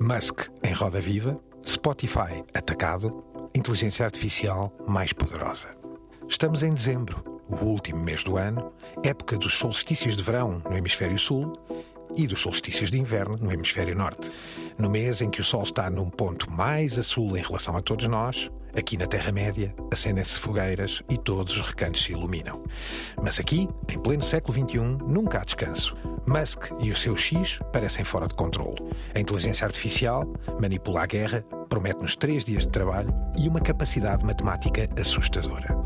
Musk em roda viva, Spotify atacado, inteligência artificial mais poderosa. Estamos em dezembro, o último mês do ano, época dos solstícios de verão no hemisfério sul e dos solstícios de inverno no hemisfério norte. No mês em que o Sol está num ponto mais a sul em relação a todos nós, aqui na Terra-média, acendem-se fogueiras e todos os recantos se iluminam. Mas aqui, em pleno século XXI, nunca há descanso. Musk e o seu X parecem fora de controle. A inteligência artificial manipula a guerra, promete-nos três dias de trabalho e uma capacidade matemática assustadora.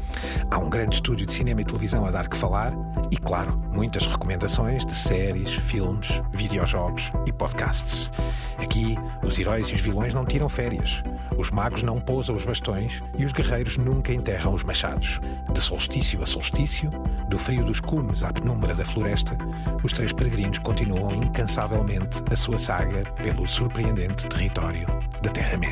Há um grande estúdio de cinema e televisão a dar que falar e, claro, muitas recomendações de séries, filmes, videojogos e podcasts. Aqui, os heróis e os vilões não tiram férias. Os magos não pousam os bastões e os guerreiros nunca enterram os machados. De solstício a solstício, do frio dos cumes à penumbra da floresta, os três peregrinos continuam incansavelmente a sua saga pelo surpreendente território da Terra-média.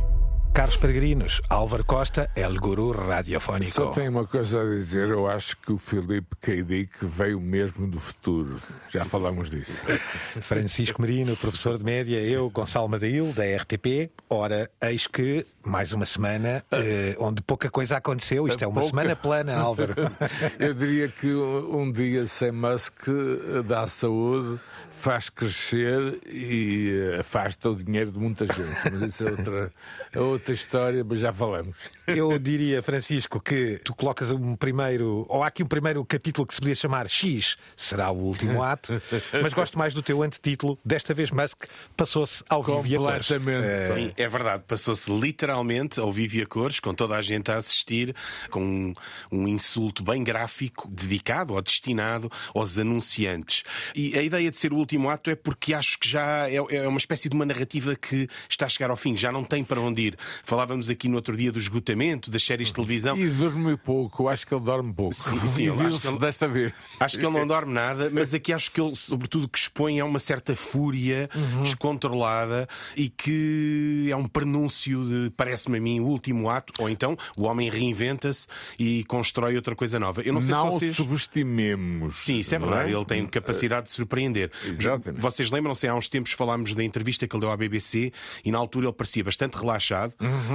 Caros peregrinos, Álvaro Costa, El Guru Radiofónico. Só tenho uma coisa a dizer, eu acho que o Filipe K. Dick veio mesmo do futuro. Já falamos disso. Francisco Marino, professor de média, eu, Gonçalo Madail, da RTP. Ora, eis que mais uma semana eh, onde pouca coisa aconteceu. Isto é uma Pouca. semana plana, Álvaro. Eu diria que um dia sem Musk eh, dá saúde, faz crescer e eh, afasta o dinheiro de muita gente. Mas isso é outra, é outra história, mas já falamos. Eu diria, Francisco, que tu colocas um primeiro, ou há aqui um primeiro capítulo que se podia chamar X, será o último ato, mas gosto mais do teu antetítulo. Desta vez Musk passou-se ao vivo e a cores. Completamente. Sim, é verdade. Passou-se literalmente ao vivo e a cores, com toda a gente a assistir, com um, um insulto bem gráfico, dedicado ou destinado aos anunciantes. E a ideia de ser o último ato é porque acho que já é, é uma espécie de uma narrativa que está a chegar ao fim, já não tem para onde ir. Falávamos aqui no outro dia do esgotamento das séries de televisão. E dorme pouco, acho que ele dorme pouco. Sim, sim, eu acho que ele- desta vez. Acho que ele não dorme nada, mas aqui acho que ele, sobretudo, que expõe a uma certa fúria descontrolada e que é um prenúncio de, parece-me a mim, o último ato, ou então o homem reinventa-se e constrói outra coisa nova. Eu não sei Não se vocês. subestimemos. Sim, isso é verdade. Ele tem capacidade de surpreender. Exatamente. Vocês lembram-se, há uns tempos falámos da entrevista que ele deu à BBC e na altura ele parecia bastante relaxado,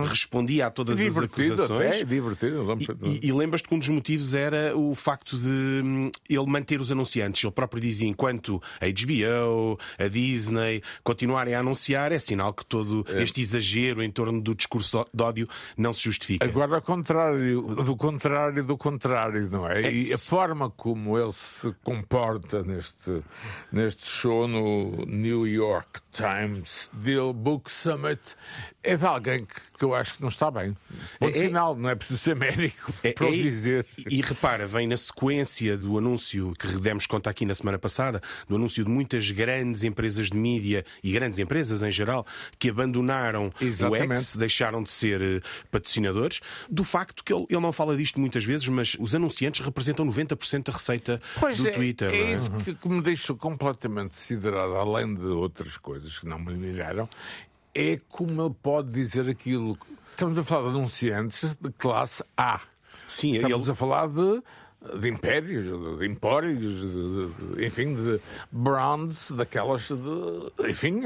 respondia a todas as Divertido acusações. até, divertido. não E, e- e lembras-te que um dos motivos era o facto de hum, ele manter os anunciantes. Ele próprio dizia: enquanto a HBO, a Disney continuarem a anunciar, é sinal que todo este exagero em torno do discurso de ódio não se justifica. Agora, ao contrário, do contrário do contrário, não é? É, E a forma como ele se comporta neste, neste show no New York Times Deal Book Summit é de alguém que, que eu acho que não está bem. Ponto É- é- final, não é preciso ser médico É- para o é- dizer. E, e repara, vem na sequência do anúncio que demos conta aqui na semana passada, do anúncio de muitas grandes empresas de mídia e grandes empresas em geral que abandonaram o Exatamente. X, deixaram de ser eh, patrocinadores, do facto que ele, ele não fala disto muitas vezes, mas os anunciantes representam 90% da receita Pois do é, Twitter. é é? isso que, que me deixou completamente siderado, além de outras coisas que não me miraram, é como ele pode dizer aquilo. Estamos a falar de anunciantes de classe A. Sim, Estamos ele- a falar de, de impérios, de, empórios, de- de- enfim, de brands, daquelas, de, enfim,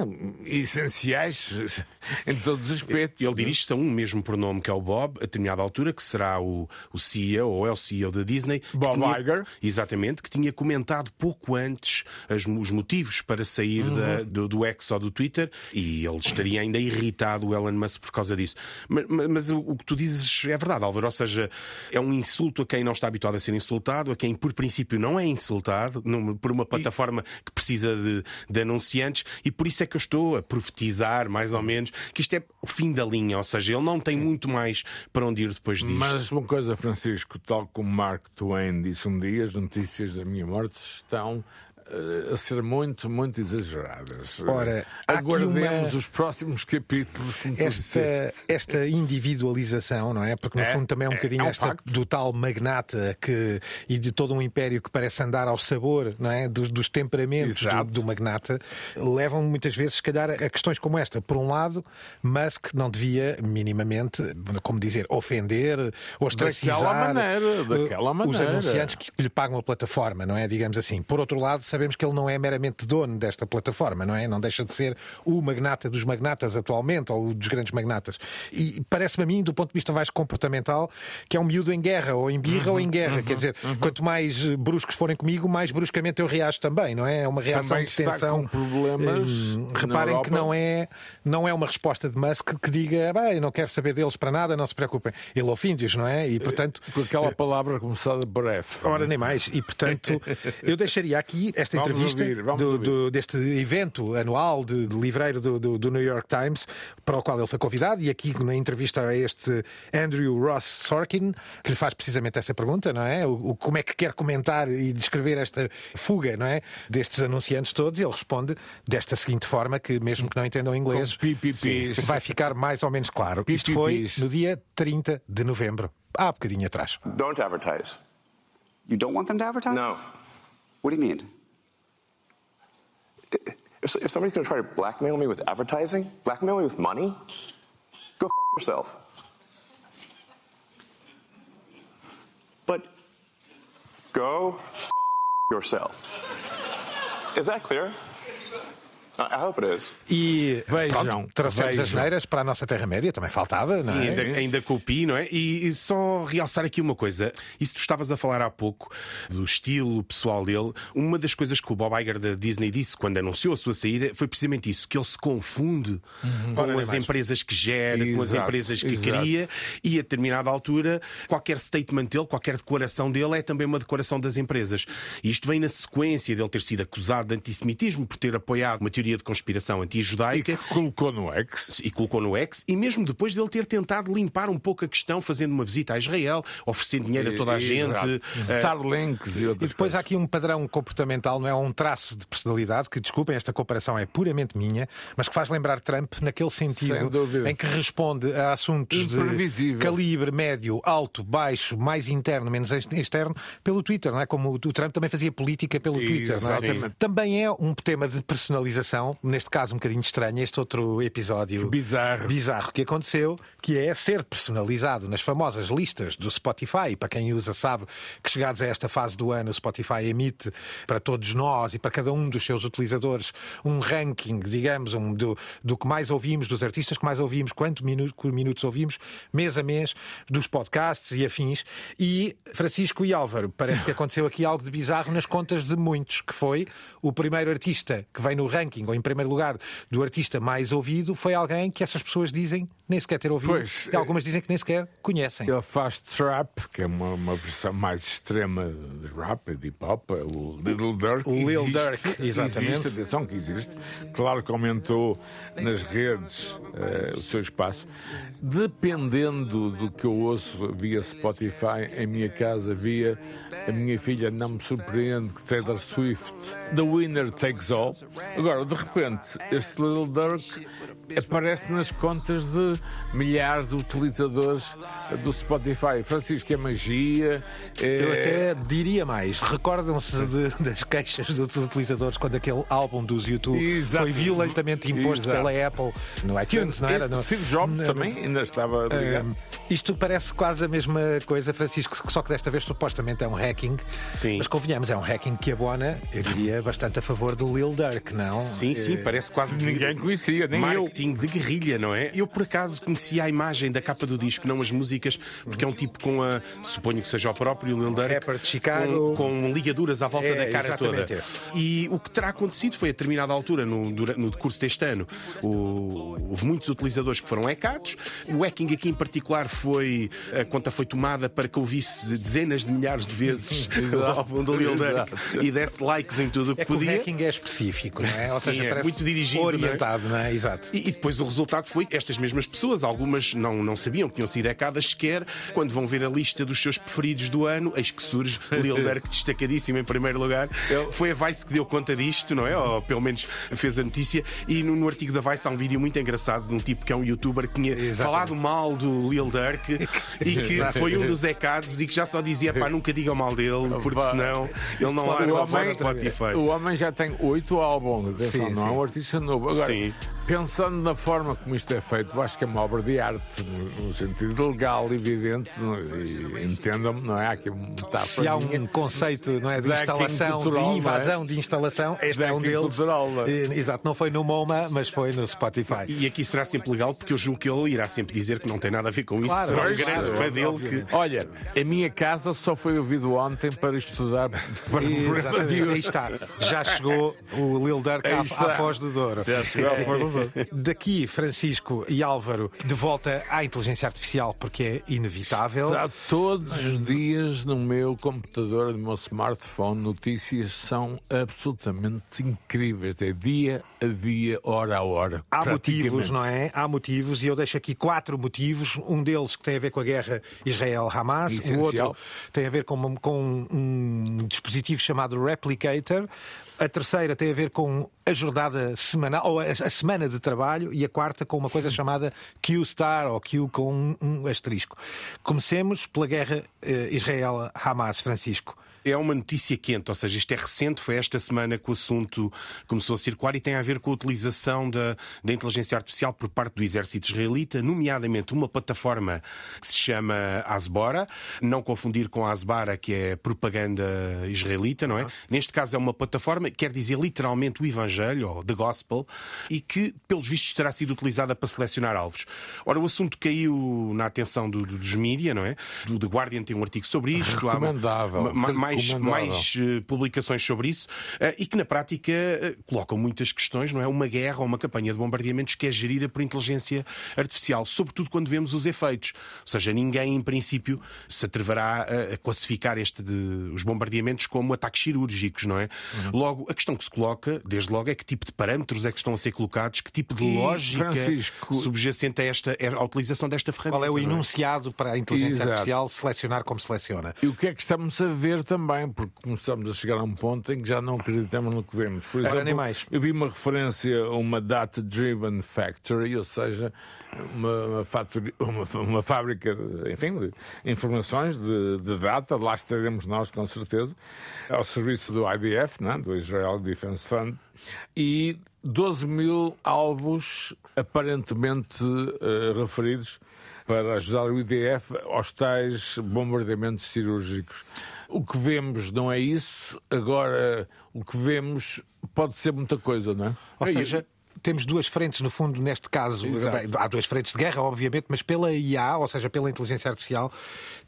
essenciais em todos os aspectos. Ele dirige-se a um mesmo pronome que é o Bob, a determinada altura, que será o, o CEO ou é o CEO da Disney. Bob tinha- Iger. Exatamente, que tinha comentado pouco antes as- os motivos para sair Uhum. da- do, do X ou do Twitter e ele estaria ainda irritado, o Elon Musk, por causa disso. Mas, mas- mas o, o que tu dizes é verdade, Álvaro, ou seja, é um insulto a quem não está habituado a ser insultado, a quem por princípio não é insultado, num- por uma plataforma que precisa de, de anunciantes e por isso é que eu estou a profetizar, mais ou menos, que isto é o fim da linha, ou seja, ele não tem muito mais para onde ir depois disto. Mas uma coisa, Francisco, tal como Mark Twain disse um dia, as notícias da minha morte estão a ser muito, muito exageradas. Ora, Aguardemos uma- os próximos capítulos, como tu esta, disseste. esta individualização, não é? Porque no É, fundo também é um é- bocadinho é um esta facto. do tal magnata que, e de todo um império que parece andar ao sabor, não é? Dos, dos temperamentos do, do magnata, levam muitas vezes, se calhar, a questões como esta. Por um lado, Musk não devia minimamente, como dizer, ofender, ostracizar Daquela maneira, eh, daquela os anunciantes que lhe pagam a plataforma, não é? Digamos assim. Por outro lado, sabemos que ele não é meramente dono desta plataforma, não é? Não deixa de ser o magnata dos magnatas atualmente, ou dos grandes magnatas. E parece-me a mim, do ponto de vista mais comportamental, que é um miúdo em guerra, ou em birra ou em guerra. Quer dizer, quanto mais eh, bruscos forem comigo, mais bruscamente eu reajo também, não é? É uma reação Também de tensão. problemas Hum, reparem Europa. que não é, não é uma resposta de Musk que diga, bem, eu não quero saber deles para nada, não se preocupem. Ele ofende-os, não é? E portanto. Com aquela palavra começada por F. Ora, nem mais. E, portanto, eu deixaria aqui esta Vamos entrevista ouvir, vamos do- ouvir. do- deste evento anual de, de livreiro do, do- do New York Times, para o qual ele foi convidado, e aqui na entrevista a este Andrew Ross Sorkin, que lhe faz precisamente essa pergunta, não é? O, o- como é que quer comentar e descrever esta fuga, não é? Destes anunciantes todos, e ele responde desta seguinte forma, que mesmo que não entendam inglês, sim, vai ficar mais ou menos claro. Isto foi no dia 30 de novembro, há bocadinho atrás. Don't advertise. You don't want them to advertise? No. What do you mean? If, if somebody's going to try to blackmail me with advertising, blackmail me with money, go f- yourself. But Go f- yourself. Is that clear? I hope it is. E Vejam, pronto, trouxemos as neiras para a nossa Terra-média, também faltava, não Sim, é? ainda, ainda com o Pi, não é? E, e só realçar aqui uma coisa. Isso tu estavas a falar há pouco do estilo pessoal dele. Uma das coisas que o Bob Iger da Disney disse quando anunciou a sua saída foi precisamente isso: que ele se confunde com Ora, nem as empresas que gera, com as Exato, empresas que exato. cria, e a determinada altura, qualquer statement dele, qualquer declaração dele é também uma declaração das empresas. E isto vem na sequência dele ter sido acusado de antissemitismo por ter apoiado uma teoria de conspiração E anti-judaica que colocou no X. e colocou no X, e mesmo depois dele ter tentado limpar um pouco a questão, fazendo uma visita a Israel, oferecendo dinheiro a toda a gente. Exato. eh, Starlinks e outras E depois há coisas. aqui um padrão comportamental, não é? Um traço de personalidade que, desculpem, esta comparação é puramente minha, mas que faz lembrar Trump naquele sentido em que responde a assuntos de calibre médio, alto, baixo, mais interno, menos externo, pelo Twitter, não é? Como o Trump também fazia política pelo Twitter, não é? Exatamente. Também é um tema de personalização, neste caso um bocadinho estranho, este outro episódio Bizarro. bizarro que aconteceu, que é ser personalizado nas famosas listas do Spotify. Para quem usa sabe que chegados a esta fase do ano, o Spotify emite para todos nós e para cada um dos seus utilizadores um ranking, digamos, um, do, do que mais ouvimos, dos artistas que mais ouvimos, quantos minutos, minutos ouvimos, mês a mês, dos podcasts e afins. E Francisco e Álvaro, parece que aconteceu aqui algo de bizarro nas contas de muitos, que foi o primeiro artista que vem no ranking, ou em primeiro lugar, do artista mais ouvido, foi alguém que essas pessoas dizem nem sequer ter ouvido. Pois, e algumas dizem que nem sequer conhecem. Ele faz trap, que é uma, uma versão mais extrema de rap, de hip hop, o Little Dirk. O Lil existe, Durk, exatamente. Existe, atenção que existe. Claro que aumentou nas redes eh, o seu espaço. Dependendo do que eu ouço via Spotify, em minha casa, via a minha filha, não me surpreende que Taylor Swift, The Winner Takes All. Agora, de repente, este Little Dirk aparece nas contas de milhares de utilizadores do Spotify. Francisco, é magia. É... Eu até diria mais. Recordam-se das queixas dos utilizadores quando aquele álbum dos YouTube Exato. foi violentamente imposto Exato. pela Apple no iTunes, não era? No- Steve Jobs no- também ainda estava ligado. Hum, isto parece quase a mesma coisa, Francisco, só que desta vez supostamente é um hacking. Sim. Mas convenhamos, é um hacking que abona, eu diria, bastante a favor do Lil Durk, não? Sim, sim, parece quase que- Ninguém conhecia, nem eu. De guerrilha, não é? Eu, por acaso, conhecia a imagem da capa do disco, não as músicas, porque é um tipo com a. Suponho que seja o próprio Lil Durk. rapper de Chicago. Com, com ligaduras à volta É, da cara toda. esse. E o que terá acontecido foi, a determinada altura, no, no decurso deste ano, o- houve muitos utilizadores que foram hackados. O hacking aqui em particular foi. A conta foi tomada para que ouvisse dezenas de milhares de vezes o álbum do Lil Durk e desse likes em tudo o que É que o podia. hacking é específico, não é? Ou Sim, seja, é muito dirigido, orientado, não é? Exato. E, e depois o resultado foi que estas mesmas pessoas, algumas não, não sabiam que tinham sido ecadas sequer, quando vão ver a lista dos seus preferidos do ano, eis que surge Lil Durk destacadíssimo em primeiro lugar. Foi a Vice que deu conta disto, não é? Ou pelo menos fez a notícia. E no, no artigo da Vice há um vídeo muito engraçado de um tipo que é um youtuber que tinha Exatamente. falado mal do Lil Durk e que foi um dos ecados e que já só dizia pá, nunca digam mal dele, porque senão ele não há O homem, Spotify. o homem já tem oito álbuns, atenção, Sim, não é um artista novo. Agora, Sim. Pensando na forma como isto é feito, eu acho que é uma obra de arte, no, no sentido legal, evidente, no- e entendam-me, não é? Há aqui tapa Se há um minha. conceito não é, de instalação, cultural, não é? de invasão de instalação, este é um deles. cultural, não é? Exato, não foi no MoMA, mas foi no Spotify. E aqui será sempre legal porque eu julgo que ele irá sempre dizer que não tem nada a ver com isso. Claro, Será um grande é, fã dele que. Olha, a minha casa só foi ouvido ontem para estudar para de Exatamente, aí está. Já chegou o Lil Durk Aí à, à Foz do Douro. Já chegou à Foz do Douro. Daqui, Francisco e Álvaro, de volta à inteligência artificial, porque é inevitável. Está todos os dias no meu computador, no meu smartphone, notícias são absolutamente incríveis. É dia a dia, hora a hora. Há motivos, não é? Há motivos, e eu deixo aqui quatro motivos. Um deles que tem a ver com a guerra Israel-Hamas, o outro tem a ver com, com um dispositivo chamado Replicator, a terceira tem a ver com a jornada semanal, ou a, a semana de trabalho, e a quarta com uma coisa chamada Q-Star, ou Q com um, um asterisco. Comecemos pela guerra eh, Israel-Hamas, Francisco. É uma notícia quente, ou seja, isto é recente, foi esta semana que o assunto começou a circular e tem a ver com a utilização da, da inteligência artificial por parte do exército israelita, nomeadamente uma plataforma que se chama Asbora, não confundir com a Asbara, que é propaganda israelita, não é? Neste caso é uma plataforma que quer dizer literalmente o Evangelho, ou The Gospel, e que, pelos vistos, terá sido utilizada para selecionar alvos. Ora, o assunto caiu na atenção do- do- dos mídia, não é? Do The Guardian tem um artigo sobre isto. há- Recomendável. ma- mais, mais eh, publicações sobre isso eh, e que na prática eh, colocam muitas questões, não é? Uma guerra ou uma campanha de bombardeamentos que é gerida por inteligência artificial, sobretudo quando vemos os efeitos. Ou seja, ninguém, em princípio, se atreverá a, a classificar este de- os bombardeamentos como ataques cirúrgicos, não é? Uhum. Logo, a questão que se coloca, desde logo, é que tipo de parâmetros é que estão a ser colocados, que tipo de E, lógica Francisco- subjacente a esta à utilização desta ferramenta. Qual é o não enunciado para a inteligência Exato. artificial selecionar como seleciona? E o que é que estamos a ver também? Porque começamos a chegar a um ponto em que já não acreditamos no que vemos. Por exemplo, nem mais. eu vi uma referência a uma data-driven factory, ou seja, uma, uma, factory- uma- uma fábrica, de, enfim, de informações de, de data, lá estaremos nós com certeza, ao serviço do IDF, né, do Israel Defense Fund, e 12 mil alvos aparentemente eh, referidos para ajudar o IDF aos tais bombardeamentos cirúrgicos. O que vemos não é isso, agora o que vemos pode ser muita coisa, não é? Ou seja, temos duas frentes, no fundo, neste caso. Bem, há duas frentes de guerra, obviamente, mas pela IA, ou seja, pela inteligência artificial,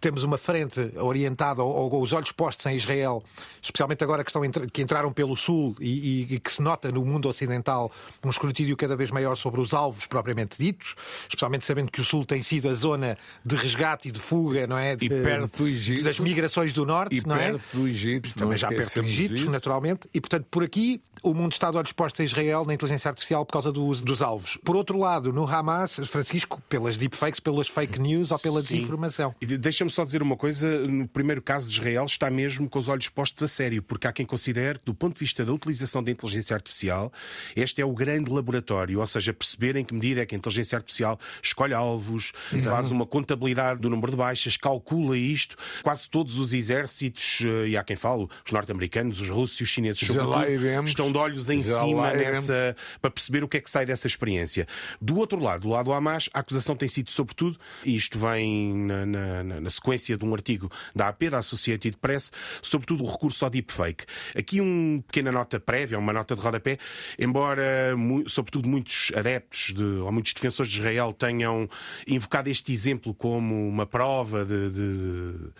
temos uma frente orientada ou, ou os olhos postos em Israel, especialmente agora que, estão, que entraram pelo sul e, e- e que se nota no mundo ocidental um escrutínio cada vez maior sobre os alvos propriamente ditos, especialmente sabendo que o sul tem sido a zona de resgate e de fuga, não é? E De- perto do Egito. Das migrações do norte, E não é? perto do Egito, Também já perto do Egito, disso. naturalmente. E, portanto, por aqui, o mundo está de olhos postos a Israel na inteligência artificial por causa do uso dos alvos. Por outro lado, no Hamas, Francisco, pelas deepfakes, pelas fake news ou pela Sim. desinformação. De- Deixa-me só dizer uma coisa: no primeiro caso de Israel, está mesmo com os olhos postos a sério, porque há quem considere, do ponto de vista da utilização da inteligência artificial, este é o grande laboratório, ou seja, perceber em que medida é que a inteligência artificial escolhe alvos, faz uma contabilidade do número de baixas, calcula isto. Quase todos os exércitos, eh, e há quem fale, os norte-americanos, os russos e os chineses, sobretudo, estão de olhos em Já cima nessa para perceber o que é que sai dessa experiência. Do outro lado, do lado do Hamas, a acusação tem sido, sobretudo, e isto vem na, na- na- sequência de um artigo da AP, da Associated Press, sobretudo o recurso ao deepfake. Aqui uma pequena nota prévia, uma nota de rodapé, embora, sobretudo, muitos adeptos de, ou muitos defensores de Israel tenham invocado este exemplo como uma prova de, de-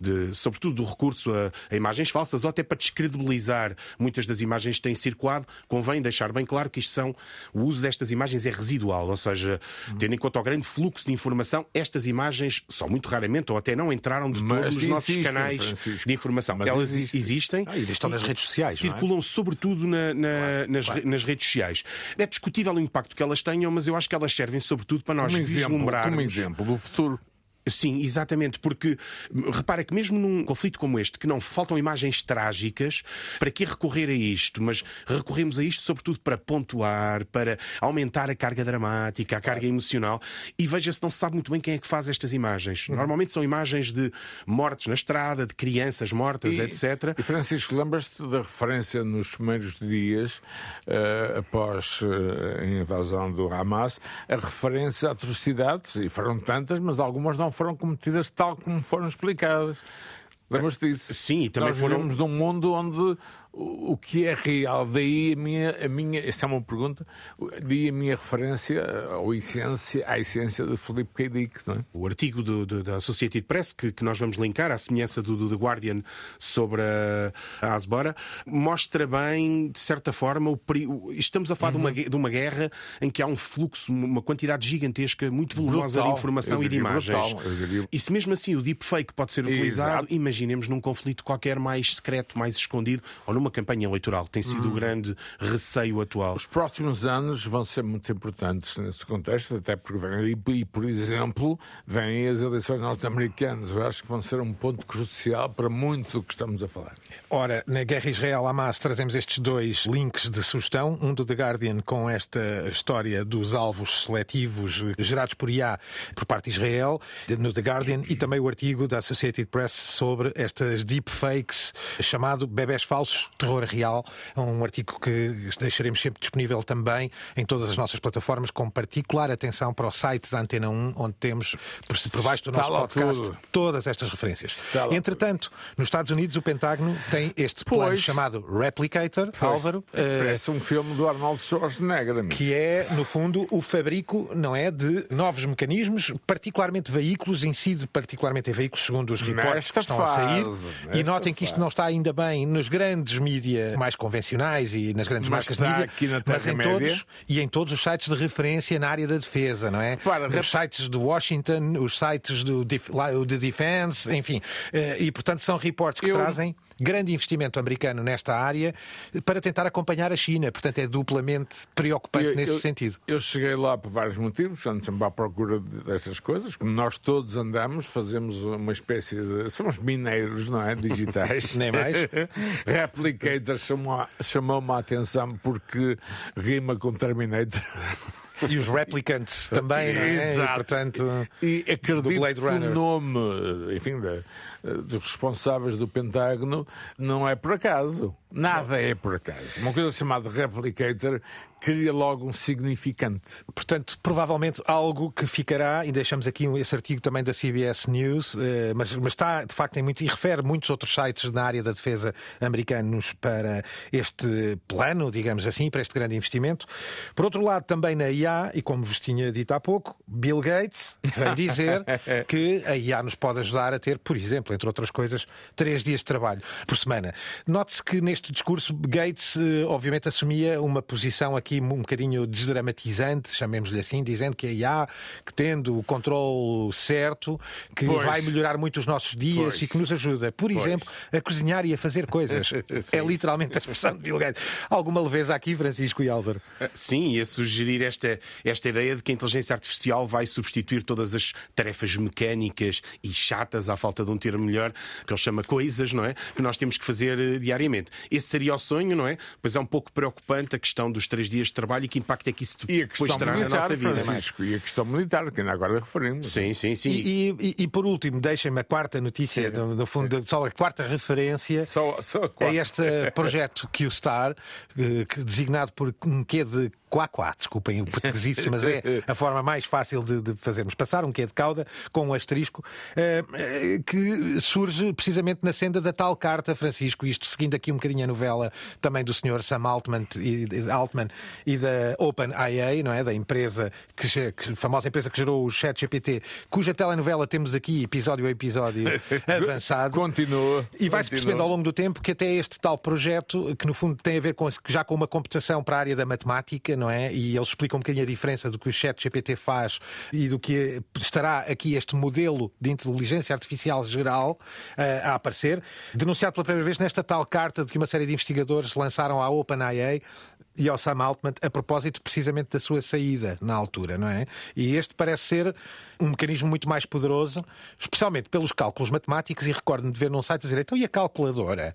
de- sobretudo, do recurso a, a imagens falsas, ou até para descredibilizar muitas das imagens que têm circulado, convém deixar bem claro que isto são o uso destas imagens é residual, ou seja, tendo em conta o grande fluxo de informação, estas imagens só muito raramente ou até não entraram de todos os nossos existem, canais Francisco. de informação. Mas Elas existem. existem. Ah, e estão nas redes sociais, é? Circulam sobretudo na- na- nas, re- nas redes sociais. É discutível o impacto que elas tenham, mas eu acho que elas servem sobretudo para nós Como exemplo, vislumbrarmos. como exemplo do futuro. Sim, exatamente, porque hum, repara que mesmo num conflito como este, que não faltam imagens trágicas, para que recorrer a isto? Mas recorremos a isto sobretudo para pontuar, para aumentar a carga dramática, a carga emocional. E veja-se, não se sabe muito bem quem é que faz estas imagens. Uhum. Normalmente são imagens de mortes na estrada, de crianças mortas, etc. E Francisco, lembras-te da referência nos primeiros dias, eh, após eh, a invasão do Hamas, a referência a atrocidades, e foram tantas, mas algumas não foram cometidas tal como foram explicadas. Lembras-te disso? Sim, e também Nós foram- vivemos num mundo onde o o que é real, daí a minha, a minha, essa é uma pergunta, daí a minha referência à essência, à essência de Filipe K. Dick, não é? O artigo do- do- da Associated Press, que, que nós vamos linkar, à semelhança do, do The Guardian sobre a, a Asbora, mostra bem, de certa forma, o, estamos a falar de, uma, gue- de uma guerra em que há um fluxo, uma quantidade gigantesca, muito volumosa Brutal. de informação e de imagens. brutal. Diria- E se mesmo assim o deepfake pode ser utilizado, Exato. imaginemos num conflito qualquer mais secreto, mais escondido, ou numa campanha eleitoral, que tem sido Hum. o grande receio atual. Os próximos anos vão ser muito importantes nesse contexto, até porque vem, e, e, por exemplo, vêm as eleições norte-americanas. Eu acho que vão ser um ponto crucial para muito do que estamos a falar. Ora, na Guerra Israel-Hamas trazemos estes dois links de sugestão. Um do The Guardian com esta história dos alvos seletivos gerados por IA por parte de Israel, no The Guardian, e também o artigo da Associated Press sobre estas deepfakes, chamado Bebés Falsos, Terror Real. É um artigo que deixaremos sempre disponível também em todas as nossas plataformas, com particular atenção para o site da Antena 1, onde temos, por, por baixo do nosso podcast, tudo. todas estas referências. Entretanto, nos Estados Unidos, o Pentágono tem este plano Pois. chamado Replicator, Álvaro, eh, Parece um filme do Arnold Schwarzenegger, amigo. que é, no fundo, o fabrico, não é, de novos mecanismos, particularmente veículos, incide particularmente em veículos, segundo os reportes que estão a sair. fase, E notem que isto fase. não está ainda bem nos grandes mídias mais convencionais e nas grandes Mas marcas de mídia, aqui na mas em Terra-média. todos e em todos os sites de referência na área da defesa, não é? Repara, os rep- sites do Washington, os sites do de Defense, enfim. Eh, E, portanto, são reportes que Eu- trazem grande investimento americano nesta área para tentar acompanhar a China. Portanto, é duplamente preocupante Eu- nesse eu- sentido. Eu cheguei lá por vários motivos, ando sempre à procura de- dessas coisas, como nós todos andamos, fazemos uma espécie de. Somos mineiros, não é? Digitais. Nem mais. Replicator chamou- chamou-me a atenção porque rima com Terminator. E os replicants também, não é? E, Exato. portanto, E acredito do Blade que o nome, enfim, da- dos responsáveis do Pentágono não é por acaso. Nada é por acaso. Uma coisa chamada Replicator cria logo um significante. Portanto, provavelmente algo que ficará, e deixamos aqui esse artigo também da CBS News, eh, mas, mas está de facto em muito, e refere muitos outros sites na área da defesa americanos para este plano, digamos assim, para este grande investimento. Por outro lado, também na IA, e como vos tinha dito há pouco, Bill Gates vem dizer que a IA nos pode ajudar a ter, por exemplo, entre outras coisas, três dias de trabalho por semana. Note-se que neste discurso Gates, eh, obviamente, assumia uma posição aqui um bocadinho desdramatizante, chamemos-lhe assim, dizendo que a IA, que tendo o controle certo, que Pois. vai melhorar muito os nossos dias Pois. e que nos ajuda, por exemplo, a cozinhar e a fazer coisas. é literalmente a expressão de Bill Gates. Alguma leveza aqui, Francisco e Álvaro? Sim, e a sugerir esta, esta ideia de que a inteligência artificial vai substituir todas as tarefas mecânicas e chatas, à falta de um termo melhor, que ele chama coisas, não é? Que nós temos que fazer eh, diariamente. Esse seria o sonho, não é? Pois é um pouco preocupante a questão dos três dias de trabalho e que impacto é que isso a depois terá na militar, nossa vida. é? Francisco, e a questão militar, que ainda agora referimos. Sim, sim, sim. E, e- e, por último, deixem-me a quarta notícia, no, no fundo, só a quarta referência. Só, só a É quarta. este projeto QStar, eh, designado por um quê de Quaquá, desculpem o portuguesice, mas é a forma mais fácil de, de fazermos passar, um quê de cauda, com um asterisco, eh, eh, que surge precisamente na senda da tal carta, Francisco, isto seguindo aqui um bocadinho a novela também do Sr. Sam Altman e, Altman e da OpenIA, não é? Da empresa, que, que- famosa empresa que gerou o ChatGPT, cuja telenovela temos aqui episódio a episódio avançado. Continua. E vai-se percebendo ao longo do tempo que até este tal projeto, que no fundo tem a ver com, já com uma computação para a área da matemática, não é? E eles explicam um bocadinho a diferença do que o chat GPT faz e do que estará aqui este modelo de inteligência artificial geral uh, a aparecer, denunciado pela primeira vez nesta tal carta de que uma série de investigadores lançaram à OpenAI e ao Sam Altman a propósito precisamente da sua saída na altura, não é? E este parece ser um mecanismo muito mais poderoso, especialmente pelos cálculos matemáticos, e recordo-me de ver num site dizer, então e a calculadora?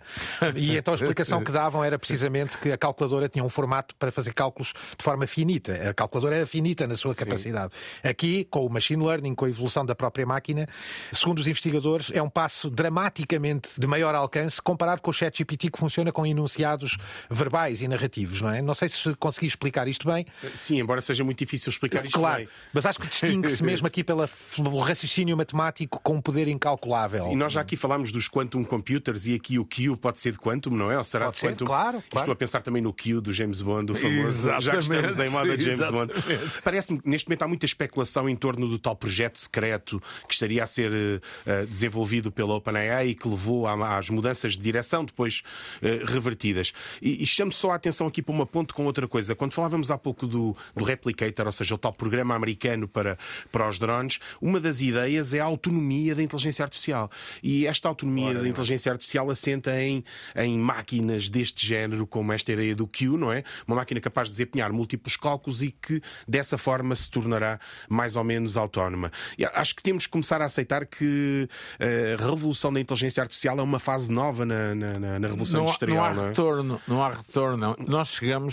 E então a explicação que davam era precisamente que a calculadora tinha um formato para fazer cálculos de forma finita. A calculadora era finita na sua capacidade. Sim. Aqui, com o machine learning, com a evolução da própria máquina, segundo os investigadores, é um passo dramaticamente de maior alcance comparado com o chat GPT que funciona com enunciados verbais e narrativos, não é? Não sei se consegui explicar isto bem. Sim, embora seja muito difícil explicar isto claro, bem. Mas acho que distingue-se mesmo aqui pelo raciocínio matemático com um poder incalculável. E nós já aqui falámos dos quantum computers e aqui o Q pode ser de quantum, não é? Ou será pode de quantum? Ser, claro, claro. Estou a pensar também no Q do James Bond, o famoso. Exatamente, já que estamos em moda James exatamente. Bond. Parece-me que neste momento há muita especulação em torno do tal projeto secreto que estaria a ser uh, desenvolvido pela OpenAI e que levou às mudanças de direção depois uh, revertidas. E, e chamo só a atenção aqui para uma com outra coisa. Quando falávamos há pouco do, do Replicator, ou seja, o tal programa americano para, para os drones, uma das ideias é a autonomia da inteligência artificial. E esta autonomia Ora, da inteligência artificial assenta em, em máquinas deste género, como esta ideia do Q, não é? Uma máquina capaz de desempenhar múltiplos cálculos e que dessa forma se tornará mais ou menos autónoma. E acho que temos que começar a aceitar que eh, a revolução da inteligência artificial é uma fase nova na, na, na revolução não, industrial. Não há não é? retorno, não há retorno. Nós chegamos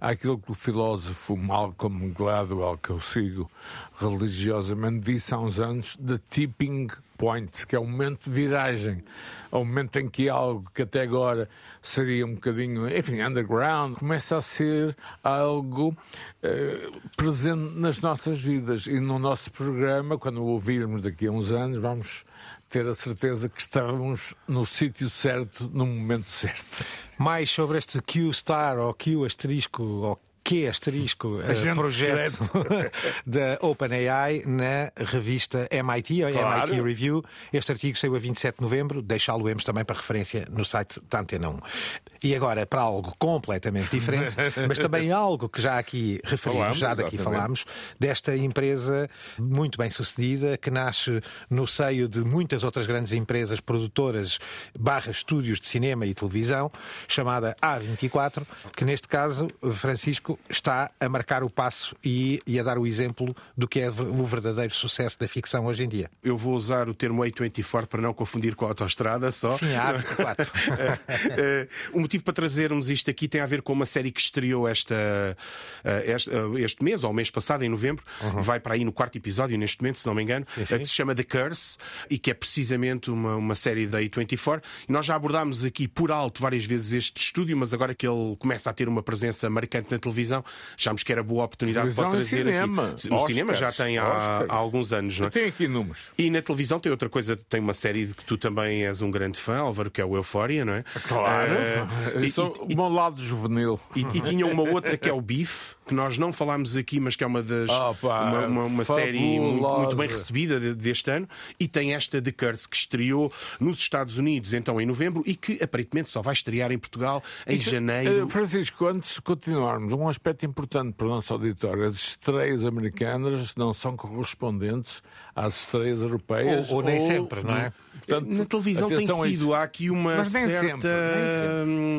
àquilo que o filósofo Malcolm Gladwell, que eu sigo religiosamente, disse há uns anos, the tipping point, que é o momento de viragem, o momento em que algo que até agora seria um bocadinho, enfim, underground, começa a ser algo eh, presente nas nossas vidas. E no nosso programa, quando o ouvirmos daqui a uns anos, vamos ter a certeza que estamos no sítio certo, no momento certo. Mais sobre este Q-Star ou Q-asterisco ou que asterisco uh, projeto da OpenAI na revista MIT, Claro. MIT Review. Este artigo saiu a 27 de novembro, deixá-lo-emos também para referência no site da Antena 1. E agora para algo completamente diferente, mas também algo que já aqui referimos, Falamos, já daqui exatamente. falámos, desta empresa muito bem sucedida, que nasce no seio de muitas outras grandes empresas produtoras barra estúdios de cinema e televisão, chamada A24, que neste caso, Francisco, está a marcar o passo e, e a dar o exemplo do que é o verdadeiro sucesso da ficção hoje em dia. Eu vou usar o termo A24 para não confundir com a autoestrada só. Sim, a A24. Eh, o motivo para trazermos isto aqui tem a ver com uma série que estreou esta, eh, este, eh, este mês, ou o mês passado, em novembro. Vai para aí no quarto episódio, neste momento, se não me engano, Uhum. sim. eh, que se chama The Curse e que é precisamente uma, uma série da A24. E nós já abordámos aqui por alto várias vezes este estúdio, mas agora que ele começa a ter uma presença marcante na televisão, achámos que era boa oportunidade Televisão para e trazer cinema. aqui. No Oscars, cinema já tem há, há alguns anos, não é? Tem aqui números. E na televisão tem outra coisa, tem uma série de que tu também és um grande fã, Álvaro, que é o Euphoria, não é? Claro. Eh, Eu sou o meu lado juvenil. e, e tinha uma outra que é o Beef, que nós não falámos aqui, mas que é uma das. Opa, uma, uma- uma série muito, muito bem recebida de- deste ano. E tem esta The Curse, que estreou nos Estados Unidos, então em novembro, e que aparentemente só vai estrear em Portugal em Isso, janeiro. eh, Francisco, antes de continuarmos, um aspecto importante para o nosso auditório: as estreias americanas não são correspondentes às estreias europeias. Ou- ou nem sempre, não é? Portanto, Na televisão tem sido, há aqui uma Mas nem certa. sempre, nem sempre. hum,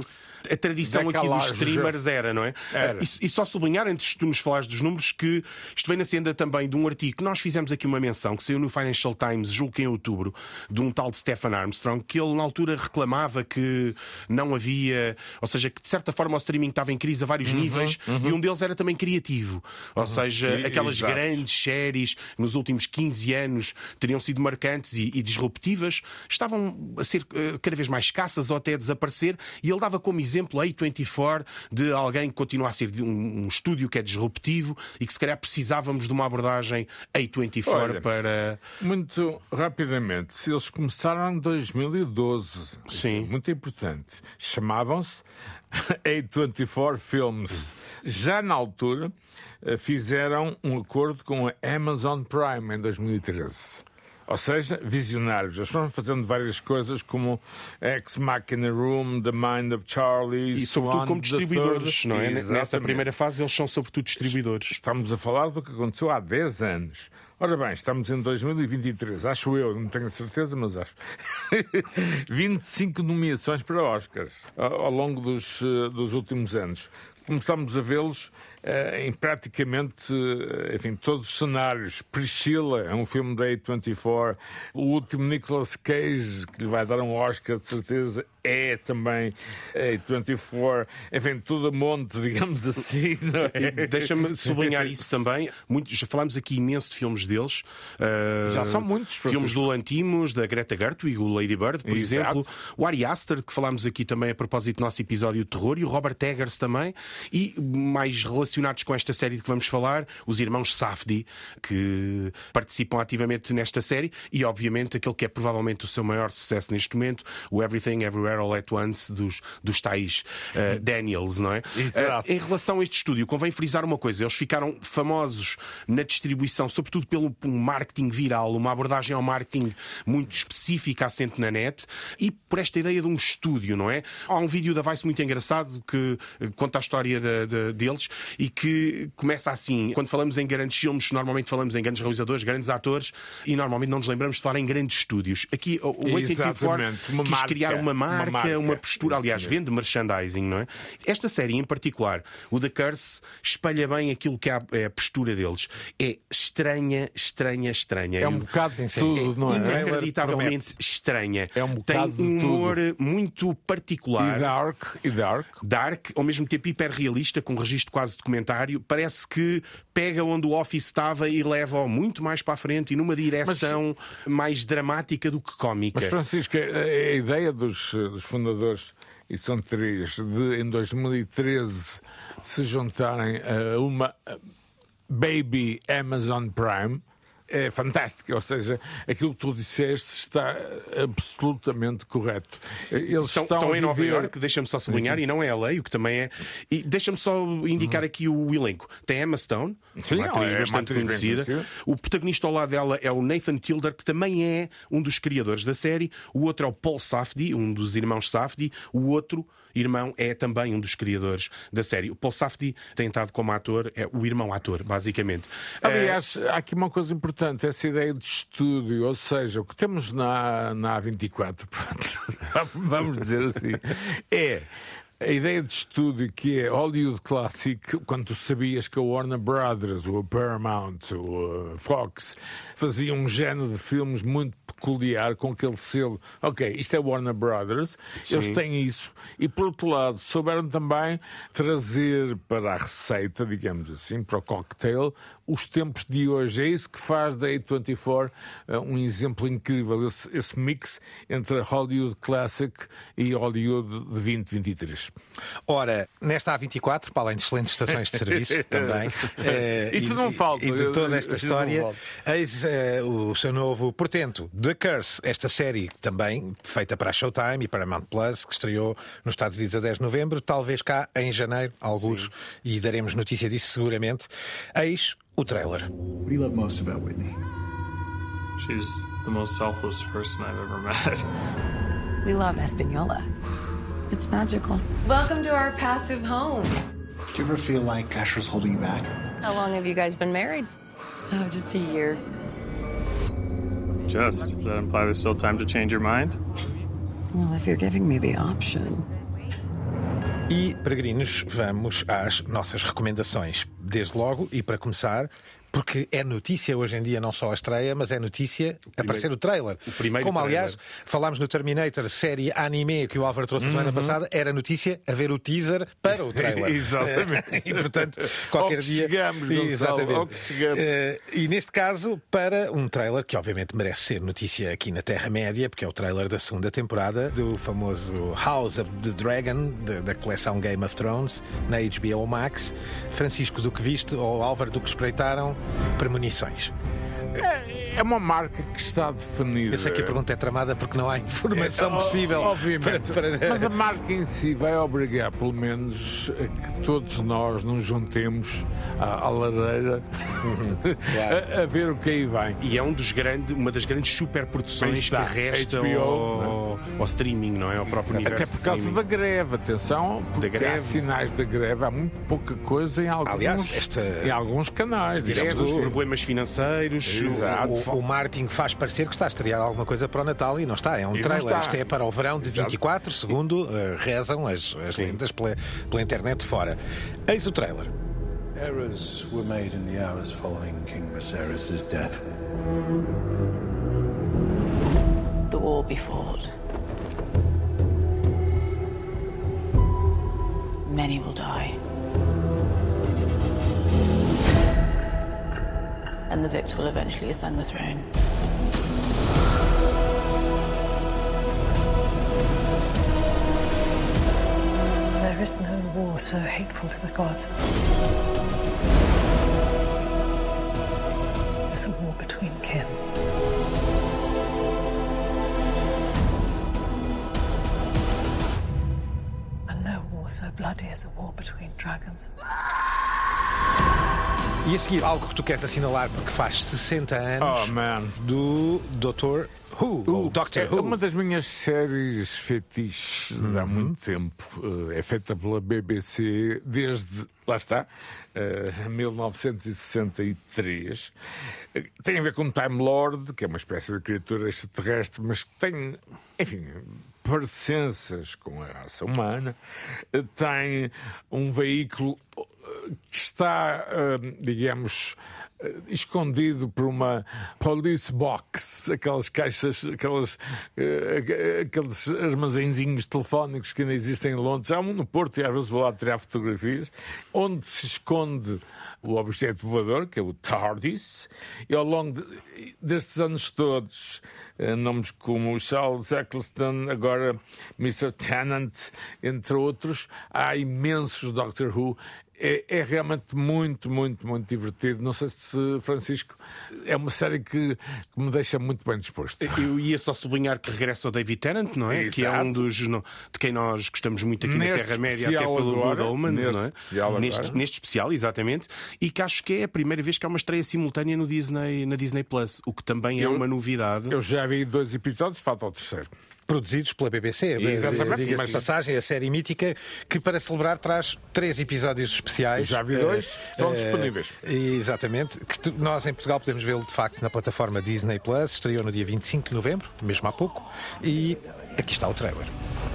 A tradição aqui dos streamers era, não é? Era. E, e só sublinhar, antes de tu nos falares dos números, que isto vem na senda também de um artigo que nós fizemos aqui uma menção, que saiu no Financial Times, julgo que em outubro, de um tal de Stephen Armstrong, que ele na altura reclamava que não havia, ou seja, que de certa forma o streaming estava em crise a vários níveis e um deles era também criativo. Ou seja, E- aquelas exato. grandes séries nos últimos 15 anos teriam sido marcantes e, e disruptivas estavam a ser eh, cada vez mais escassas ou até a desaparecer. E ele dava como exemplo a A24 de alguém que continua a ser um, um estúdio que é disruptivo e que se calhar precisávamos de uma abordagem A24 Olha, para. Muito rapidamente, se eles começaram em 2012, isso é Sim. muito importante, chamavam-se A24 Films. Já na altura, eh, fizeram um acordo com a Amazon Prime em 2013. Ou seja, visionários. Eles foram fazendo várias coisas como Ex Machina Room, The Mind of Charlie, E sobretudo Swan, como distribuidores, não é? Nessa primeira fase eles são sobretudo distribuidores. Estamos a falar do que aconteceu há 10 anos. Ora bem, estamos em 2023, acho eu, não tenho certeza, mas acho. 25 nomeações para Oscars ao longo dos, eh, dos últimos anos. Começámos a vê-los em praticamente eh, enfim, todos os cenários. Priscilla é um filme da A24. O último Nicolas Cage, que lhe vai dar um Oscar, de certeza, é também A24. Enfim, tudo a monte, digamos assim. É? Deixa-me sublinhar isso também. Muito, já falámos aqui imenso de filmes deles. Uh, Já são muitos, Filmes do Lantimos, da Greta Gerwig, o Lady Bird, por Exato. exemplo. O Ari Aster, que falámos aqui também a propósito do nosso episódio de terror, e o Robert Eggers também. E mais relacionados com esta série de que vamos falar, os irmãos Safdie, que participam ativamente nesta série, e obviamente aquele que é provavelmente o seu maior sucesso neste momento, o Everything Everywhere All at Once dos, dos tais uh, Daniels, não é? Exato. Uh, em relação a este estúdio, convém frisar uma coisa: eles ficaram famosos na distribuição, sobretudo pelo um marketing viral, uma abordagem ao marketing muito específica, assente na net, e por esta ideia de um estúdio, não é? Há um vídeo da Vice muito engraçado que eh, conta a história da- da- deles e que começa assim: quando falamos em grandes filmes, normalmente falamos em grandes realizadores, grandes atores, e normalmente não nos lembramos de falar em grandes estúdios. Aqui, o Exatamente, uma quis marca, criar uma uma marca, uma, marca. postura, Isso aliás, vende merchandising, não é? Esta série em particular, o The Curse, espelha bem aquilo que é a, postura deles. É estranha, estranha, estranha. É um bocado de tudo, não é? Inacreditavelmente estranha. É um Tem bocado de um humor muito particular. E Dark, e Dark. Dark, ao mesmo tempo hiperrealista, com um registro quase documentário, parece que pega onde o Office estava e leva-o muito mais para a frente e numa direção mais dramática do que cómica. Mas, Francisco, a ideia dos, dos fundadores, e são três, de em 2013 se juntarem a uma Baby Amazon Prime. É fantástica, ou seja, aquilo que tu disseste está absolutamente correto. Eles Estão, estão, estão em Nova viver- Iorque, deixa-me só sublinhar, e não é LA, o que também é. E deixa-me só indicar aqui o elenco. Tem Emma Stone, Uhum. Sim, uma atriz é uma bastante atriz conhecida. conhecida. O protagonista ao lado dela é o Nathan Tilder, que também é um dos criadores da série. O outro é o Paul Safdie, um dos irmãos Safdie. O outro irmão é também um dos criadores da série. O Paul Safdie tem estado como ator, é o irmão ator, basicamente. Aliás, há aqui uma coisa importante, essa ideia de estúdio, ou seja, o que temos na, na A24, pronto, vamos dizer assim, é a ideia de estúdio que é Hollywood Classic, quando tu sabias que a Warner Brothers, o Paramount, o uh, Fox, faziam um género de filmes muito peculiar com aquele selo. Ok, isto é Warner Brothers, eles têm isso. E por outro lado, souberam também trazer para a receita, digamos assim, para o cocktail, os tempos de hoje. É isso que faz da A24 eh, um exemplo incrível, esse, esse mix entre Hollywood Classic e Hollywood de 2023. Ora, nesta A24, para além de excelentes estações de serviço também. eh, Isso e- não falta. E de toda esta história, eis eh, o seu novo portento, The Curse, esta série também feita para a Showtime e para a Mount Plus, que estreou nos Estados Unidos a 10 de novembro, talvez cá em janeiro, alguns, e daremos notícia disso seguramente. Eis o trailer. What do you love most about Whitney? She's the most selfless person I've ever met. We love Espanola. It's magical. Welcome to our passive home. Do you ever feel like Asher's holding you back? How long have you guys been married? Oh, just a year. Just, does that imply there's still time to change your mind? Well, if you're giving me the option. E, peregrinos, vamos às nossas recomendações. Desde logo, e para começar, porque é notícia hoje em dia não só a estreia, mas é notícia aparecer o trailer. o primeiro Como, trailer. aliás, falámos no Terminator, série anime que o Álvaro trouxe a semana passada, era notícia haver o teaser para o trailer. Exatamente. e, portanto, qualquer dia... chegamos, Gonçalo, Exatamente. que chegamos. Eh, e neste caso, para um trailer que obviamente merece ser notícia aqui na Terra-média, porque é o trailer da segunda temporada do famoso House of the Dragon, da, da coleção Game of Thrones, na HBO Max. Francisco, do que viste, ou Álvaro, do que espreitaram, premonições. É, é uma marca que está definida. Eu sei que a pergunta é tramada porque não há informação É, possível. Obviamente. para- para- Mas a marca em si vai obrigar, pelo menos, a que todos nós nos juntemos à, à lareira a, a ver o que aí vem. E é um dos grandes, uma das grandes superproduções que resta HBO, ao, ao streaming, não é? Ao próprio universo. Até por causa streaming. da greve, atenção, porque greve. há sinais da greve, há muito pouca coisa em alguns, Aliás, esta- em alguns canais. Assim. problemas financeiros. Exato. O, o marketing faz parecer que está a estrear alguma coisa para o Natal e não está. É um E trailer. Isto é para o verão de Exato. 24, segundo eh, rezam as, as lendas pela, pela internet fora. Eis o trailer. Errors were made in the hours following King Viserys' death. The war be fought. Many will die. And the victor will eventually ascend the throne. There is no war so hateful to the gods. It's a war between kin. And no war so bloody as a war between dragons. E a seguir, algo que tu queres assinalar porque faz 60 anos Oh, man. do Dr. Who, ou Doctor É Who. uma das minhas séries fetiches de há muito tempo. Eh, É feita pela BBC desde, lá está, eh, 1963. Eh, Tem a ver com Time Lord, que é uma espécie de criatura extraterrestre, mas que tem, enfim, parecenças com a raça humana. Tem um veículo que está, eh, digamos, eh, escondido por uma police box, aquelas caixas, aquelas, eh, aqueles armazenzinhos telefónicos que ainda existem em Londres. Há um no Porto e às vezes vou lá tirar fotografias, onde se esconde o objeto voador, que é o TARDIS, e ao longo de- destes anos todos, eh, nomes como Charles Eccleston, agora Mr. Tennant, entre outros, há imensos Doctor Who. É, é realmente muito, muito, muito divertido. Não sei se, Francisco, é uma série que, que me deixa muito bem disposto. Eu ia só sublinhar que regressa o David Tennant, não é? Que é um Exato. dos no- de quem nós gostamos muito aqui na Neste Terra-média, até pelo Good Omens, neste não é? especial neste, neste especial, exatamente. E que acho que é a primeira vez que há uma estreia simultânea no Disney, na Disney Plus, o que também é Eu- uma novidade. Eu já vi dois episódios, falta o terceiro. Produzidos pela BBC. Exatamente, de passagem, a série mítica que, para celebrar, traz três episódios especiais. Já vi dois, Eh, estão eh, disponíveis. Exatamente. Que tu- nós, em Portugal, podemos vê-lo, de facto, na plataforma Disney Plus. Estreou no dia 25 de novembro, mesmo há pouco. E aqui está o trailer.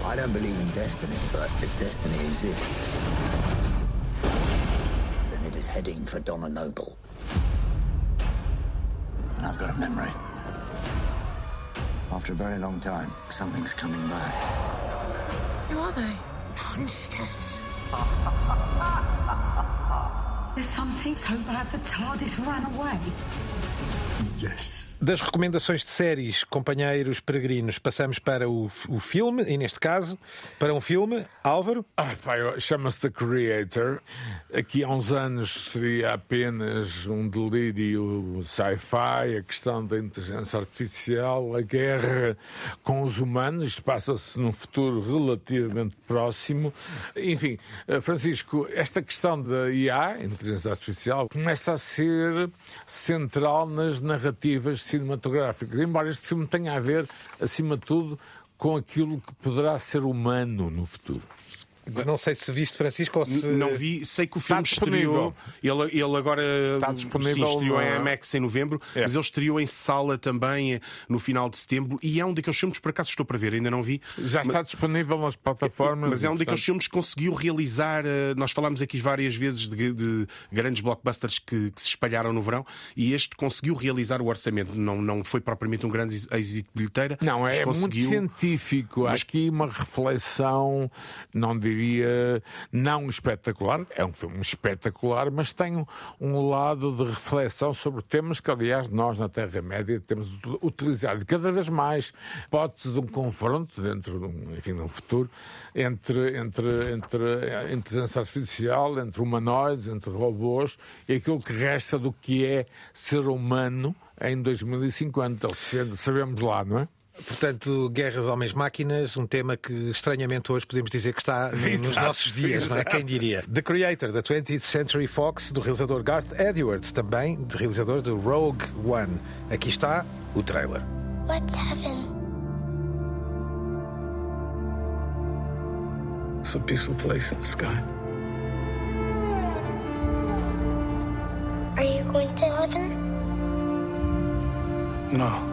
I don't believe in destiny, but if destiny exists, then it is heading for Donna Noble. And I've got a memory. After a very long time, something's coming back. Who are they? Monsters. There's something so bad the TARDIS ran away. Yes. Das recomendações de séries, companheiros peregrinos, passamos para o, o filme, e neste caso, para um filme, Álvaro. Ah, Chama-se The Creator. Aqui há uns anos seria apenas um delírio sci-fi, a questão da inteligência artificial, a guerra com os humanos. Isto passa-se num futuro relativamente próximo. Enfim, eh, Francisco, esta questão da IA, inteligência artificial, começa a ser central nas narrativas cinematográficas. Embora este filme tenha a ver, acima de tudo, com aquilo que poderá ser humano no futuro. Não sei se viste, Francisco, ou se. Não vi, sei que o Está filme estreou. disponível. Ele, ele agora Está sim, disponível estreou em IMAX em novembro, É. mas ele estreou em sala também eh, no final de setembro. E é um daqueles filmes, por acaso estou para ver, ainda não vi. Já está disponível nas plataformas. Mas é um daqueles filmes que conseguiu realizar. eh, Nós falámos aqui várias vezes de, de grandes blockbusters que, que se espalharam no verão e este conseguiu realizar o orçamento. Não, não foi propriamente um grande êxito de bilheteira. Não, mas é muito conseguiu... científico. Há aqui uma reflexão, não digo diria, não espetacular, é um filme espetacular, mas tem um, lado de reflexão sobre temas que, aliás, nós na Terra-média temos utilizado cada vez mais. Hipótese de um confronto dentro de um, enfim, de um futuro entre, entre, entre a inteligência artificial, entre humanoides, entre robôs e aquilo que resta do que é ser humano em 2050. Sabemos lá, não é? Portanto, Guerras Homens-Máquinas, um tema que estranhamente hoje podemos dizer que está nos nossos dias, não é? Quem diria? The Creator, da 20th Century Fox, do realizador Garth Edwards, também de realizador de Rogue One. Aqui está o trailer. What's heaven? It's a peaceful place in the sky. Are you going to heaven? No.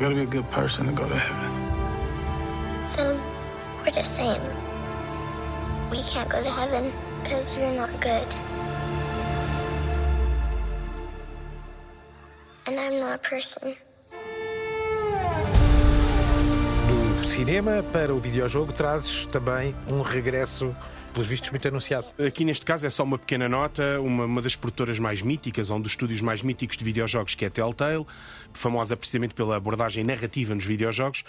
You gotta be a good person to go to heaven. Then we're the same. We can't go to heaven because you're not good. And I'm not a person. Do cinema para o videojogo trazes também um regresso pelos vistos, muito anunciado. Aqui neste caso é só uma pequena nota, uma, uma das produtoras mais míticas, um dos estúdios mais míticos de videojogos, que é Telltale, famosa precisamente pela abordagem narrativa nos videojogos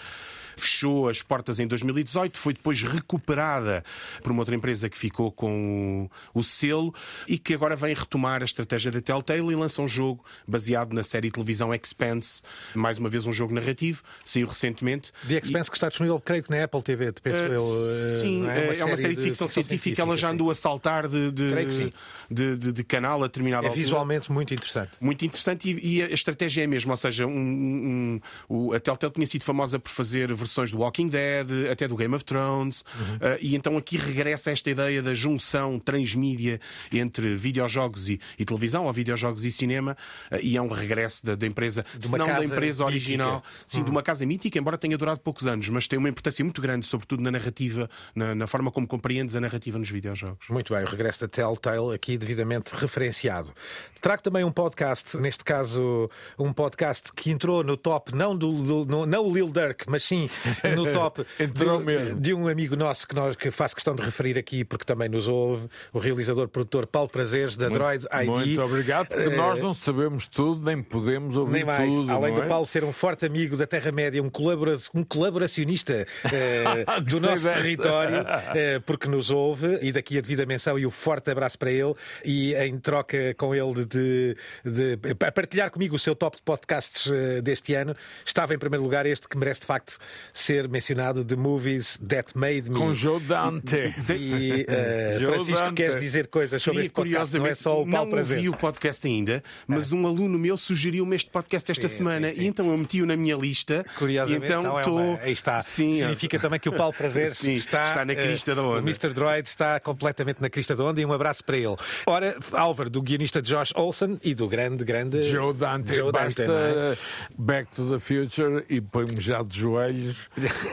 fechou as portas em 2018, foi depois recuperada por uma outra empresa que ficou com o, o selo e que agora vem retomar a estratégia da Telltale e lança um jogo baseado na série de televisão Expanse, mais uma vez um jogo narrativo, saiu recentemente. The Expanse e... que está disponível, creio que na Apple TV, penso uh, eu. Uh, sim, é uma, é uma, série de ficção, de ficção científica, científica, ela já andou a saltar de, de, de, de, canal a determinada É altura. visualmente muito interessante. Muito interessante e, e, a estratégia é a mesma, ou seja, um, um, um, a Telltale tinha sido famosa por fazer versões do Walking Dead, até do Game of Thrones, uhum. uh, e então aqui regressa esta ideia da junção transmídia entre videojogos e, e televisão, ou videojogos e cinema, uh, e é um regresso da, da empresa, de se não da empresa original, mítica. sim, uhum. de uma casa mítica, embora tenha durado poucos anos, mas tem uma importância muito grande, sobretudo na narrativa, na, na forma como compreendes a narrativa nos videojogos. Muito bem, o regresso da Telltale aqui devidamente referenciado. Trago também um podcast, neste caso um podcast que entrou no top, não do, do no, não o Lil Durk, mas sim no top de, de, um amigo nosso que, nós, que faço questão de referir aqui, porque também nos ouve, o realizador produtor Paulo Prazeres, da muito, Droid ID. Muito obrigado, porque uh, nós não sabemos tudo, nem podemos ouvir nem mais. tudo. Além do é? Paulo ser um forte amigo da Terra-média, um, colabora um colaboracionista uh, do nosso dessa. território, uh, porque nos ouve, e daqui a devida menção e o um forte abraço para ele, e em troca com ele de, de, de partilhar comigo o seu top de podcasts deste ano, estava em primeiro lugar este que merece de facto ser mencionado The Movies That Made Me. Com Joe Dante. E uh, Joe Francisco, Dante. queres dizer coisas sobre este podcast? Não é só o Paulo Não ouvi o podcast ainda, mas um aluno meu sugeriu-me este podcast esta sim, semana sim, sim. e então eu meti-o na minha lista. Curiosamente, então, então é tô... uma... aí está. Sim, Significa também que o Paulo Prazeres está, está na crista uh, da onda. O Mr. Droid está completamente na crista da onda e um abraço para ele. Ora, Álvaro, do guionista Josh Olson e do grande, grande Joe Dante. Joe Dante Basta é? Back to the Future e põe-me já de joelhos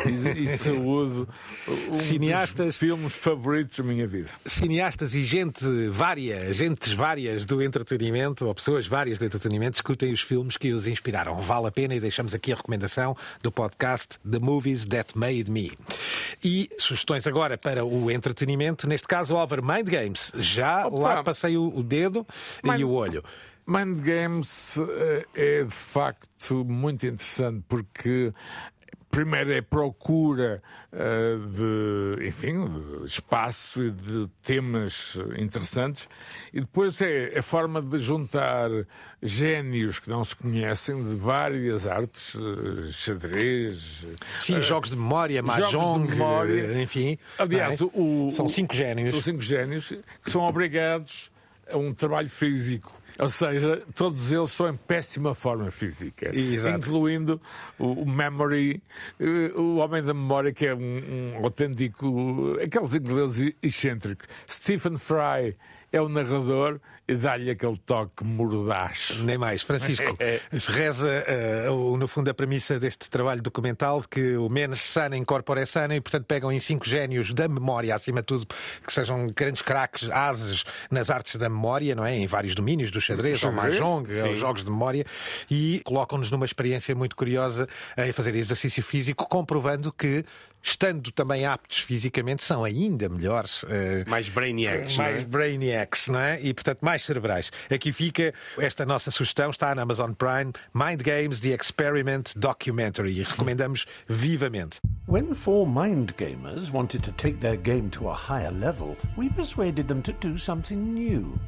e, e saúde. Um cineastas, filmes favoritos da minha vida. Cineastas e gente vária, gentes várias do entretenimento, ou pessoas várias do entretenimento, discutem os filmes que os inspiraram. Vale a pena e deixamos aqui a recomendação do podcast The Movies That Made Me. E sugestões agora para o entretenimento, neste caso, Over Mind Games. Já Opa. lá passei o dedo Mind... e o olho. Mind Games é de facto muito interessante porque primeiro é procura uh, de, enfim, de espaço e de temas interessantes, e depois é a forma de juntar génios que não se conhecem de várias artes, uh, xadrez. Sim, uh, jogos de memória, mahjong, de memória. enfim. Aliás, é? o, são cinco génios. São cinco génios que são obrigados a um trabalho físico ou seja, todos eles estão em péssima forma física, Exato. incluindo o, Memory, eh, o homem da memória, que é um, um autêntico. aqueles ingleses excêntricos. Stephen Fry é o narrador e dá-lhe aquele toque mordaz. Nem mais. Francisco, reza, uh, no fundo, a premissa deste trabalho documental de que o mens sana incorpora sana e, portanto, pegam em cinco génios da memória, acima de tudo, que sejam grandes craques, ases nas artes da memória, não é? Em vários domínios, do xadrez, ao mahjong, aos jogos de memória, e colocam-nos numa experiência muito curiosa em fazer exercício físico, comprovando que estando também aptos fisicamente, são ainda melhores. eh, Mais brainiacs, não é? mais brainiacs, não é? E, portanto, mais cerebrais. Aqui fica esta nossa sugestão, está na Amazon Prime, Mind Games The Experiment Documentary. E recomendamos vivamente. When four mind gamers wanted to take their game to a higher level, we persuaded them to do something new.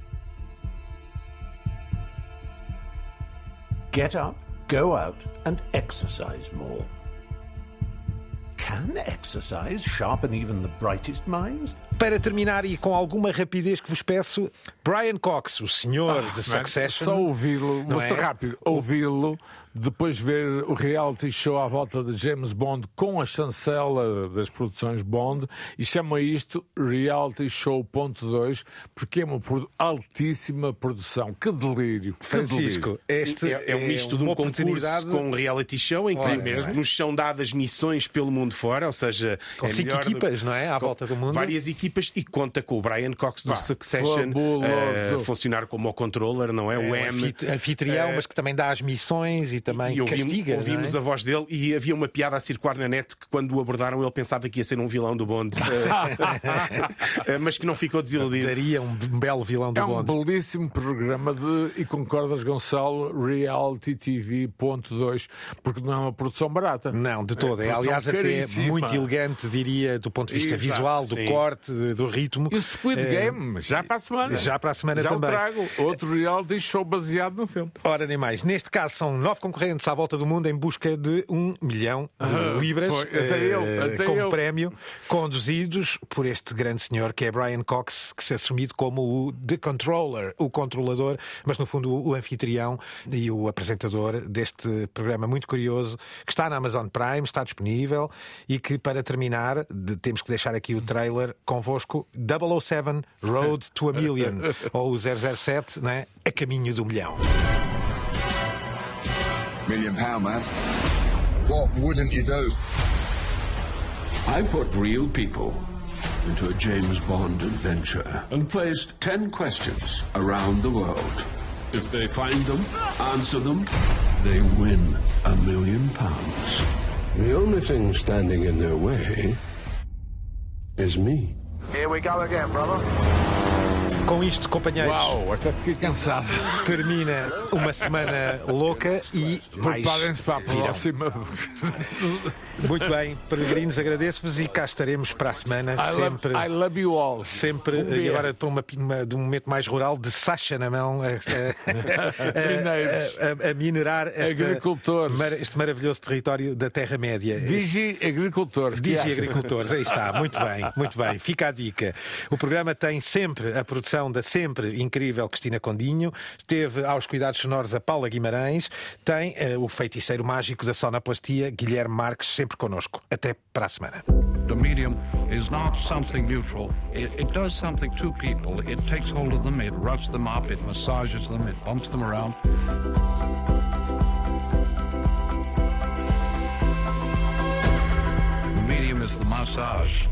Get up, go out, and exercise more. Can exercise sharpen even the brightest minds? Para terminar e com alguma rapidez que vos peço, Brian Cox, o senhor de Succession. Só ouvi-lo, vou ser é? rápido, ouvi-lo, depois ver o reality show à volta de James Bond com a chancela das produções Bond e chama isto Reality Show ponto 2 porque é uma altíssima produção. Que delírio! Que Francisco, delírio. este Sim, é, é um misto de um uma concurso oportunidade- com um reality show em que não é? nos são dadas missões pelo mundo fora, ou seja, Com é cinco melhor do- equipas, não é? À com volta do mundo. Várias equipas e conta com o Brian Cox do Pá, Succession eh, funcionar como o controller, não é? o É um M. anfit- anfitrião, Eh, mas que também dá as missões e também e ouvimos, castiga. ouvimos não a é? voz dele e havia uma piada a circular na net que quando o abordaram ele pensava que ia ser um vilão do Bond, Eh, mas que não ficou desiludido. Daria um belo vilão do É um Bond. belíssimo programa de, e concordas, Gonçalo, Reality TV ponto 2 porque não é uma produção barata. Não, de toda. É, produção aliás, até caríssima. muito elegante, diria, do ponto de vista Exato, visual, do sim. corte, do ritmo. E o Squid Eh, Game, já para a semana. já para a semana já também. trago. Outro reality show baseado no filme. Ora, nem mais. Neste caso, são nove concorrentes à volta do mundo em busca de um milhão de libras foi. Até eh, eu, até como eu. prémio, conduzidos por este grande senhor que é Brian Cox, que se assumido como o The Controller, o controlador, mas no fundo o anfitrião e o apresentador deste programa muito curioso que está na Amazon Prime, está disponível e que, para terminar, temos que deixar aqui o trailer convosco 007 Road to a Million, ou o 007, né? a caminho do milhão. Million pound man. What wouldn't you do? I put real people into a James Bond adventure and placed 10 questions around the world. If they find them, answer them, they win a million pounds. The only thing standing in their way is me. Here we go again, brother. Com isto, companheiros. Uau, até fiquei cansado. Termina uma semana louca e Preparem-se para a próxima. Muito bem, peregrinos, agradeço-vos e cá estaremos para a semana. I sempre, love, I love you all. sempre Um e agora para uma, uma- de um momento mais rural, de Sacha na mão, a, a- a- a- minerar esta- mar- este maravilhoso território da Terra-média. Digi agricultores. Digi? Agricultores, aí está, muito bem, muito bem. Fica a dica. O programa tem sempre a produção da sempre incrível Cristina Condinho, teve aos cuidados sonoros a Paula Guimarães, tem eh, o feiticeiro mágico da sonoplastia, Guilherme Marques, sempre connosco. Até para a semana. The medium is not something neutral. It, it does something to people. It takes hold of them, it rubs them up, it massages them, it bumps them around. The medium is the massage.